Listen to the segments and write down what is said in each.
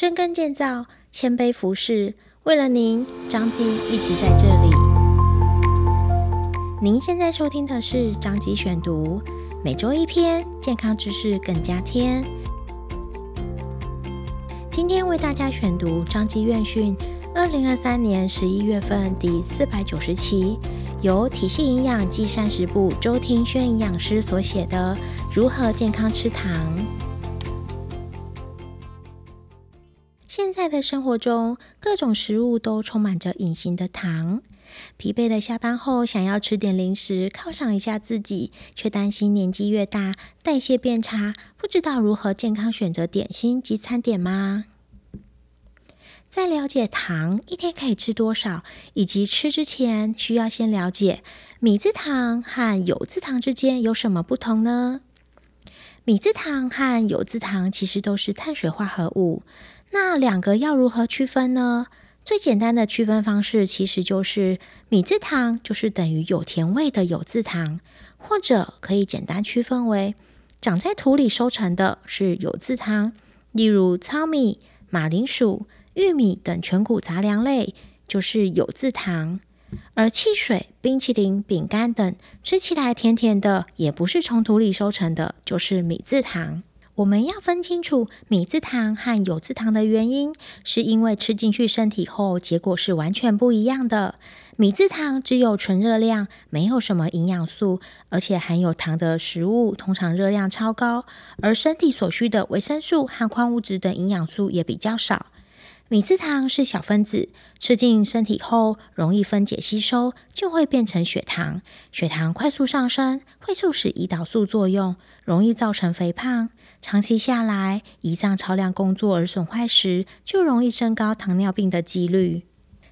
深耕建造，谦卑服侍，为了您，张基一直在这里。您现在收听的是张基选读，每周一篇健康知识更加添。今天为大家选读张基院讯二零二三年十一月份第四百九十期，由体系营养暨膳食部周廷轩营养师所写的《如何健康吃糖》。现在的生活中，各种食物都充满着隐形的糖。疲惫的下班后，想要吃点零食犒赏一下自己，却担心年纪越大，代谢变差，不知道如何健康选择点心及餐点吗？在了解糖一天可以吃多少，以及吃之前，需要先了解米字糖和油字糖之间有什么不同呢？米字糖和有字糖其实都是碳水化合物。那两个要如何区分呢？最简单的区分方式其实就是米字糖就是等于有甜味的有字糖，或者可以简单区分为长在土里收成的是有字糖，例如糙米、马铃薯、玉米等全谷杂粮类就是有字糖，而汽水、冰淇淋、饼干等吃起来甜甜的，也不是从土里收成的，就是米字糖。我们要分清楚米字糖和有字糖的原因，是因为吃进去身体后，结果是完全不一样的。米字糖只有纯热量，没有什么营养素，而且含有糖的食物通常热量超高，而身体所需的维生素和矿物质等营养素也比较少。米字糖是小分子，吃进身体后容易分解吸收，就会变成血糖。血糖快速上升，会促使胰岛素作用，容易造成肥胖。长期下来，胰脏超量工作而损坏时，就容易升高糖尿病的几率。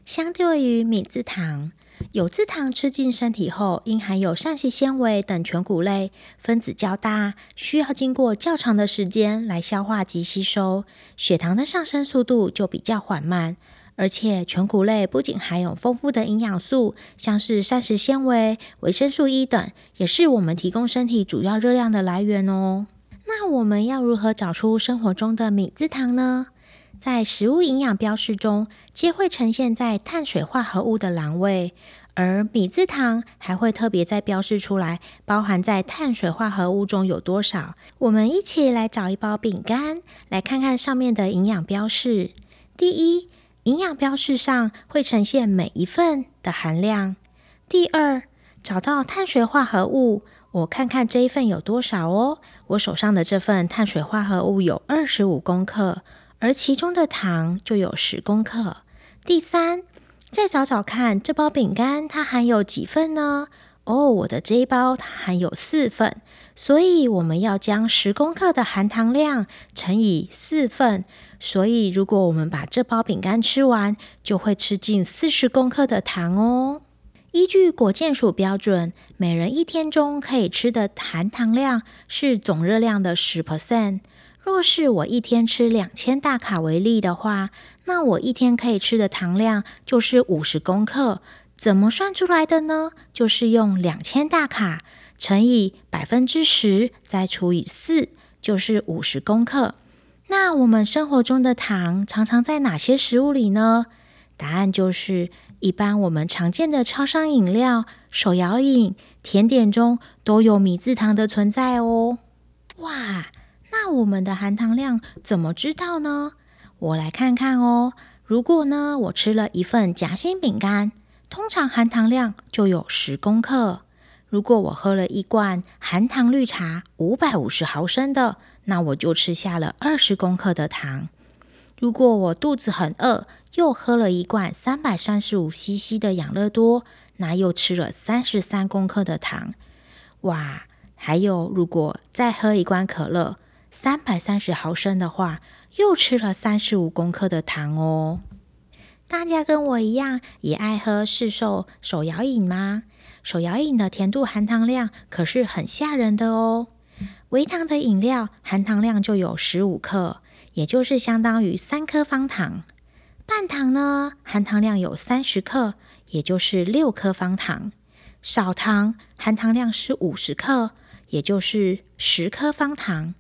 相对于米字糖。有字糖吃进身体后，因含有膳食纤维等全谷类，分子较大，需要经过较长的时间来消化及吸收，血糖的上升速度就比较缓慢。而且全谷类不仅含有丰富的营养素，像是膳食纤维、维生素 E 等，也是我们提供身体主要热量的来源哦。那我们要如何找出生活中的米字糖呢？在食物营养标示中，皆会呈现在碳水化合物的栏位，而米字糖还会特别再标示出来，包含在碳水化合物中有多少。我们一起来找一包饼干，来看看上面的营养标示。第一，营养标示上会呈现每一份的含量。第二，找到碳水化合物，我看看这一份有多少哦。我手上的这份碳水化合物有二十五公克。而其中的糖就有十公克。第三，再找找看，这包饼干它含有几份呢？哦，我的这一包它含有四份，所以我们要将十公克的含糖量乘以四份。所以，如果我们把这包饼干吃完，就会吃进四十公克的糖哦。依据国健署标准，每人一天中可以吃的含糖量是总热量的十 percent。若是我一天吃两千大卡为例的话，那我一天可以吃的糖量就是五十公克。怎么算出来的呢？就是用两千大卡乘以百分之十，再除以四，就是五十公克。那我们生活中的糖常常在哪些食物里呢？答案就是一般我们常见的超商饮料、手摇饮、甜点中都有米字糖的存在哦。哇！那我们的含糖量怎么知道呢？我来看看哦。如果呢，我吃了一份夹心饼干，通常含糖量就有十公克。如果我喝了一罐含糖绿茶，五百五十毫升的，那我就吃下了二十公克的糖。如果我肚子很饿，又喝了一罐三百三十五 CC 的养乐多，那又吃了三十三公克的糖。哇！还有，如果再喝一罐可乐，三百三十毫升的话，又吃了三十五公克的糖哦。大家跟我一样也爱喝市售手摇饮吗？手摇饮的甜度含糖量可是很吓人的哦。微糖的饮料含糖量就有十五克，也就是相当于三颗方糖。半糖呢，含糖量有三十克，也就是六颗方糖。少糖含糖量是五十克，也就是十颗方糖。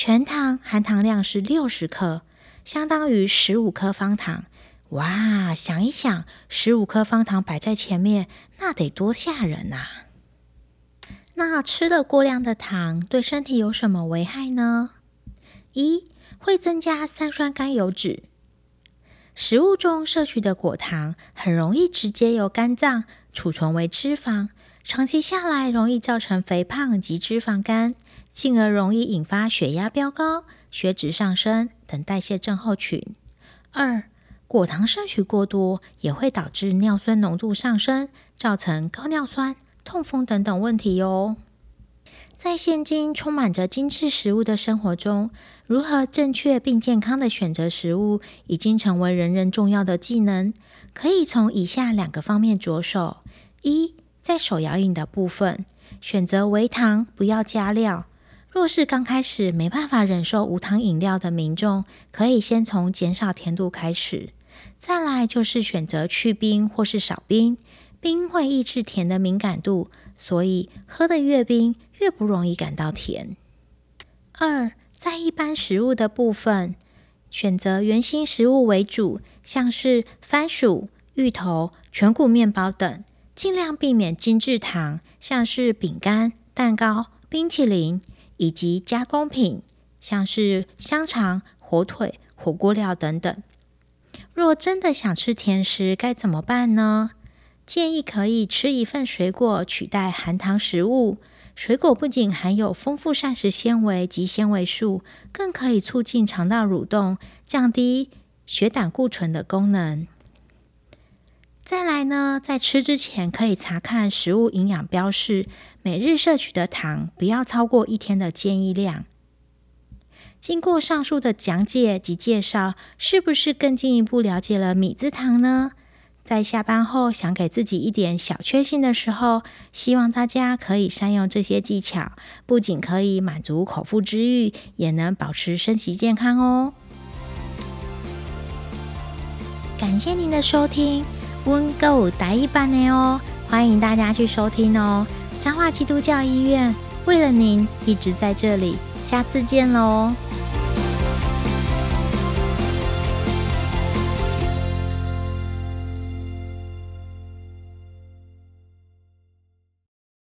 全糖含糖量是六十克，相当于十五颗方糖。哇，想一想，十五颗方糖摆在前面，那得多吓人呐！那吃了过量的糖，对身体有什么危害呢？一，会增加三酸甘油脂。食物中摄取的果糖很容易直接由肝脏储存为脂肪，长期下来容易造成肥胖及脂肪肝，进而容易引发血压飙高、血脂上升等代谢症候群。二，果糖摄取过多也会导致尿酸浓度上升，造成高尿酸、痛风等等问题哟。在现今充满着精致食物的生活中，如何正确并健康的选择食物，已经成为人人重要的技能。可以从以下两个方面着手：一，在手摇饮的部分，选择微糖，不要加料。若是刚开始没办法忍受无糖饮料的民众，可以先从减少甜度开始。再来就是选择去冰或是少冰。冰会抑制甜的敏感度，所以喝得越冰，越不容易感到甜。二，在一般食物的部分，选择原型食物为主，像是番薯、芋头、全谷面包等，尽量避免精制糖，像是饼干、蛋糕、冰淇淋，以及加工品，像是香肠、火腿、火锅料等等。若真的想吃甜食，该怎么办呢？建议可以吃一份水果取代含糖食物。水果不仅含有丰富膳食纤维及纤维素，更可以促进肠道蠕动，降低血胆固醇的功能。再来呢，在吃之前可以查看食物营养标示，每日摄取的糖不要超过一天的建议量。经过上述的讲解及介绍，是不是更进一步了解了米字糖呢？在下班后想给自己一点小确幸的时候，希望大家可以善用这些技巧，不仅可以满足口腹之欲，也能保持身体健康哦。感谢您的收听，温够待一班的哦，欢迎大家去收听哦。彰化基督教医院为了您一直在这里，下次见喽。